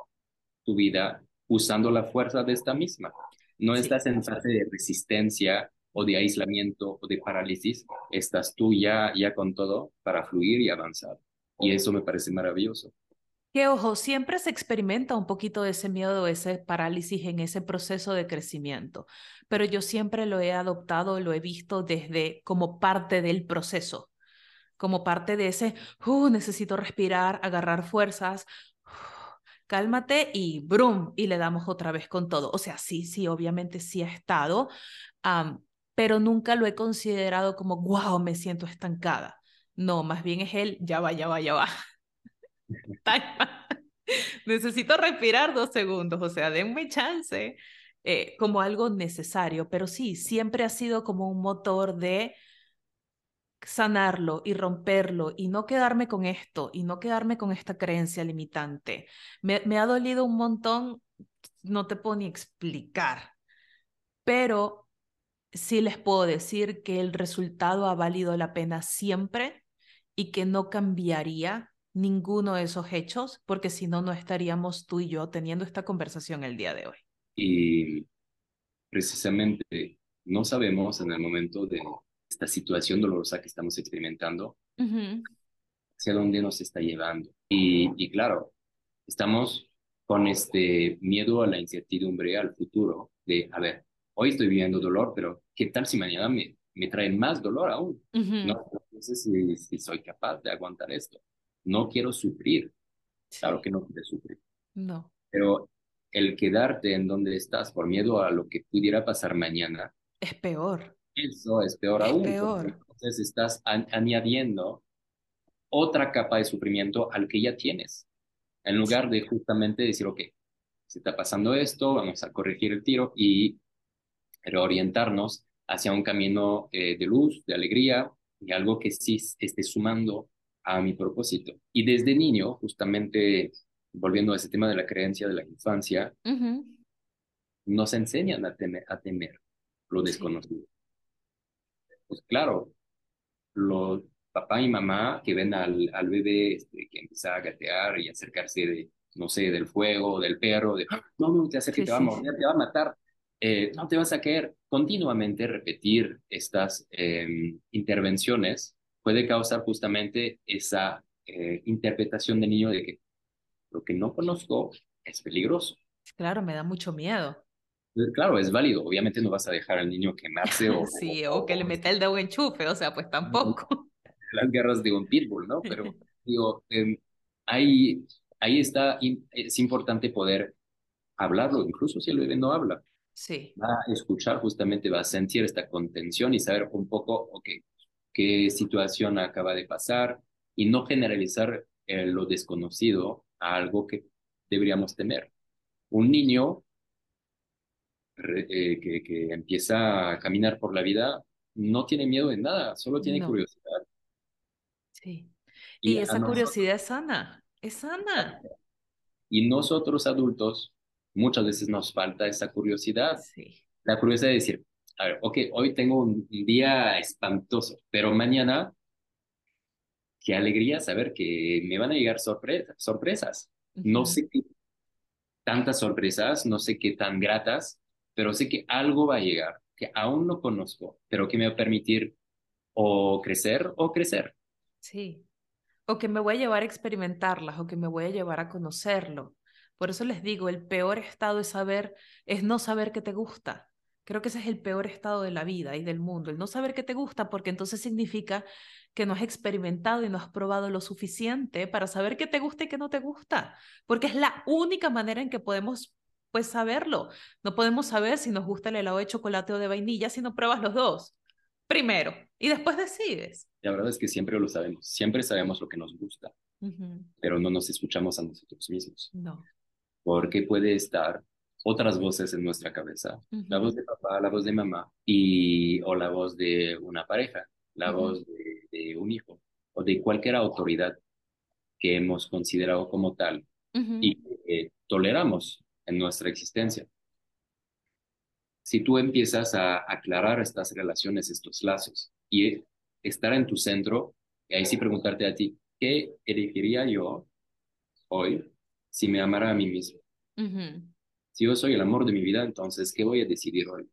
tu vida usando la fuerza de esta misma. No sí. estás en fase de resistencia o de aislamiento o de parálisis, estás tú ya, ya con todo para fluir y avanzar. Y eso me parece maravilloso. Que ojo, siempre se experimenta un poquito de ese miedo, ese parálisis en ese proceso de crecimiento, pero yo siempre lo he adoptado, lo he visto desde como parte del proceso, como parte de ese, uh, necesito respirar, agarrar fuerzas, uh, cálmate y brum, y le damos otra vez con todo. O sea, sí, sí, obviamente sí ha estado, um, pero nunca lo he considerado como, wow, me siento estancada. No, más bien es el, ya va, ya va, ya va. Necesito respirar dos segundos, o sea, denme chance eh, como algo necesario, pero sí, siempre ha sido como un motor de sanarlo y romperlo y no quedarme con esto y no quedarme con esta creencia limitante. Me, ha dolido un montón, no te puedo ni explicar, pero sí les puedo decir que el resultado ha valido la pena siempre y que no cambiaría ninguno de esos hechos, porque si no, no estaríamos tú y yo teniendo esta conversación el día de hoy. Y precisamente no sabemos en el momento de esta situación dolorosa que estamos experimentando hacia dónde nos está llevando. Y, y claro, estamos con este miedo a la incertidumbre, al futuro, de, a ver, hoy estoy viviendo dolor, pero ¿qué tal si mañana me, me trae más dolor aún? ujú, No, no sé si, si soy capaz de aguantar esto. No quiero sufrir, claro que no quiero sufrir, no, pero el quedarte en donde estás por miedo a lo que pudiera pasar mañana, es peor, eso es peor es aún, peor. entonces estás añadiendo otra capa de sufrimiento al que ya tienes, en lugar de justamente decir, ok, se está pasando esto, vamos a corregir el tiro y reorientarnos hacia un camino eh, de luz, de alegría y algo que sí esté sumando a mi propósito. Y desde niño, justamente volviendo a ese tema de la creencia de la infancia, Ujú, nos enseñan a temer, a temer lo desconocido. Pues claro, los papá y mamá que ven al, al bebé este, que empieza a gatear y acercarse de, no sé, del fuego, del perro, de, "Ah, no, no te acerques, sí, te va a sí, morder, te va a matar, eh, no te vas a caer. Continuamente repetir estas eh, intervenciones puede causar justamente esa eh, interpretación de niño de que lo que no conozco es peligroso. Claro, me da mucho miedo. Entonces, Claro, es válido. Obviamente no vas a dejar al niño quemarse o, Sí, o que le meta el dedo enchufe, o sea, pues tampoco. las garras de un pitbull, ¿no? Pero digo, eh, ahí, ahí está, es importante poder hablarlo, incluso si el bebé no habla, Sí, va a escuchar justamente, va a sentir esta contención y saber un poco, ok, qué situación acaba de pasar y no generalizar eh, lo desconocido a algo que deberíamos temer. Un niño eh, que, que empieza a caminar por la vida no tiene miedo de nada, solo tiene no, curiosidad. sí. Y esa nosotros curiosidad es sana, es sana. Y nosotros adultos, muchas veces nos falta esa curiosidad. Sí, La curiosidad de decir, a ver, ok, hoy tengo un día espantoso, pero mañana, qué alegría saber que me van a llegar sorpresas, sorpresas. No sé qué tantas sorpresas, no sé qué tan gratas, pero sé que algo va a llegar, que aún no conozco, pero que me va a permitir o crecer o crecer. Sí. O que me voy a llevar a experimentarlas, o que me voy a llevar a conocerlo. Por eso les digo, el peor estado es saber, es no saber qué te gusta. Creo que ese es el peor estado de la vida y del mundo, el no saber qué te gusta, porque entonces significa que no has experimentado y no has probado lo suficiente para saber qué te gusta y qué no te gusta, porque es la única manera en que podemos pues saberlo. No podemos saber si nos gusta el helado de chocolate o de vainilla si no pruebas los dos primero y después decides. La verdad es que siempre lo sabemos, siempre sabemos lo que nos gusta, pero no nos escuchamos a nosotros mismos. No. porque puede estar otras voces en nuestra cabeza, la voz de papá, la voz de mamá, y, o la voz de una pareja, la voz de, de un hijo, o de cualquier autoridad que hemos considerado como tal y que toleramos en nuestra existencia. Si tú empiezas a aclarar estas relaciones, estos lazos y estar en tu centro, y ahí sí preguntarte a ti, ¿qué elegiría yo hoy si me amara a mí mismo? Si yo soy el amor de mi vida, entonces, ¿qué voy a decidir hoy?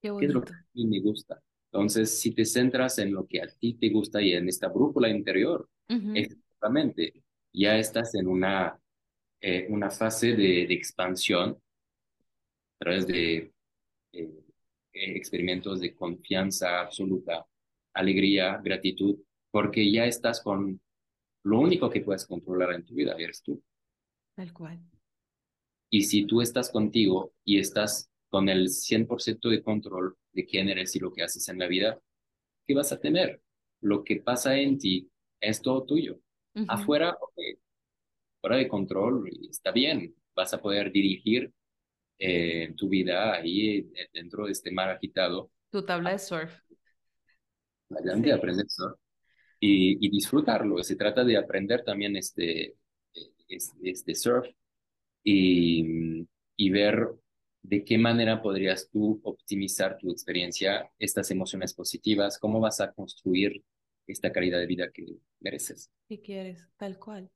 Qué, es lo que a mí me gusta? Entonces, si te centras en lo que a ti te gusta y en esta brújula interior, exactamente, ya estás en una, eh, una fase de, expansión a través de eh, experimentos de confianza absoluta, alegría, gratitud, porque ya estás con lo único que puedes controlar en tu vida, eres tú. Tal cual. Y si tú estás contigo y estás con el 100% de control de quién eres y lo que haces en la vida, ¿qué vas a tener? Lo que pasa en ti es todo tuyo. Afuera, fuera de control, está bien, vas a poder dirigir eh, tu vida ahí eh, dentro de este mar agitado. Tu tabla de surf. Adelante, aprender surf y, y, disfrutarlo. Se trata de aprender también este, este, este surf y, y ver de qué manera podrías tú optimizar tu experiencia, estas emociones positivas, cómo vas a construir esta calidad de vida que mereces. ¿Qué quieres? Tal cual.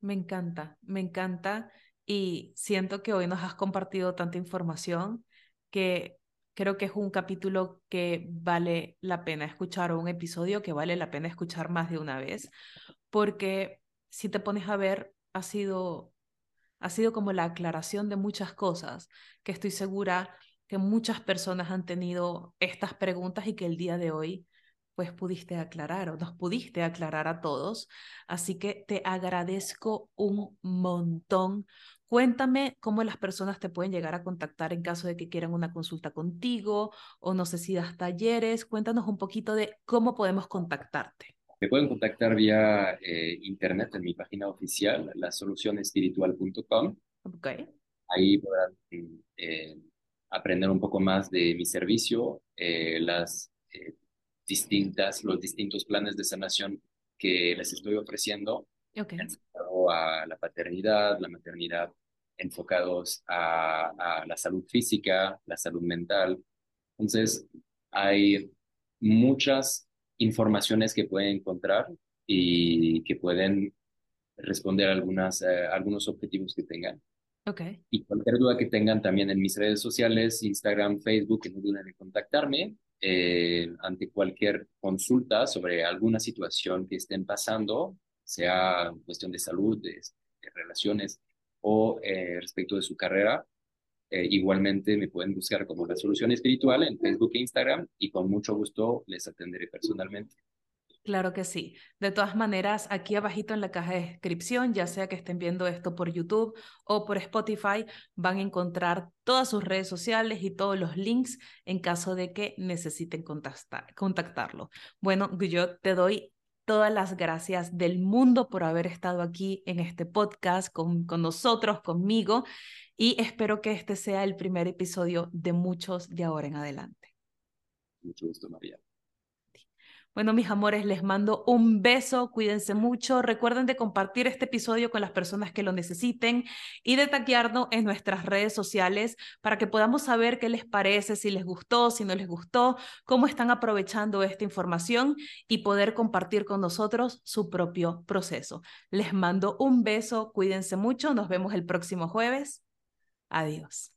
Me encanta, me encanta y siento que hoy nos has compartido tanta información que creo que es un capítulo que vale la pena escuchar o un episodio que vale la pena escuchar más de una vez, porque si te pones a ver, ha sido ha sido como la aclaración de muchas cosas que estoy segura que muchas personas han tenido estas preguntas y que el día de hoy pues pudiste aclarar o nos pudiste aclarar a todos. Así que te agradezco un montón. Cuéntame cómo las personas te pueden llegar a contactar en caso de que quieran una consulta contigo o no sé si das talleres. Cuéntanos un poquito de cómo podemos contactarte. Me pueden contactar vía eh, internet en mi página oficial, lasolucionespiritual.com. Okay. Ahí podrán eh, aprender un poco más de mi servicio, eh, las distintas, los distintos planes de sanación que les estoy ofreciendo. Okay. Enfocado a la paternidad, la maternidad, enfocados a, a la salud física, la salud mental. Entonces, hay muchas informaciones que pueden encontrar y que pueden responder a algunas, eh, algunos objetivos que tengan. Okay. Y cualquier duda que tengan también en mis redes sociales, Instagram, Facebook, no duden en contactarme eh, ante cualquier consulta sobre alguna situación que estén pasando, sea cuestión de salud, de, relaciones o eh, respecto de su carrera. Eh, igualmente me pueden buscar como La Solución Espiritual en Facebook e Instagram y con mucho gusto les atenderé personalmente. Claro que sí. De todas maneras, aquí abajito en la caja de descripción, ya sea que estén viendo esto por YouTube o por Spotify, van a encontrar todas sus redes sociales y todos los links en caso de que necesiten contactar, contactarlo. Bueno, yo te doy todas las gracias del mundo por haber estado aquí en este podcast con, con nosotros, conmigo y espero que este sea el primer episodio de muchos de ahora en adelante. Mucho gusto, María. Bueno, mis amores, les mando un beso, cuídense mucho. Recuerden de compartir este episodio con las personas que lo necesiten y de taquearnos en nuestras redes sociales para que podamos saber qué les parece, si les gustó, si no les gustó, cómo están aprovechando esta información y poder compartir con nosotros su propio proceso. Les mando un beso, cuídense mucho, nos vemos el próximo jueves. Adiós.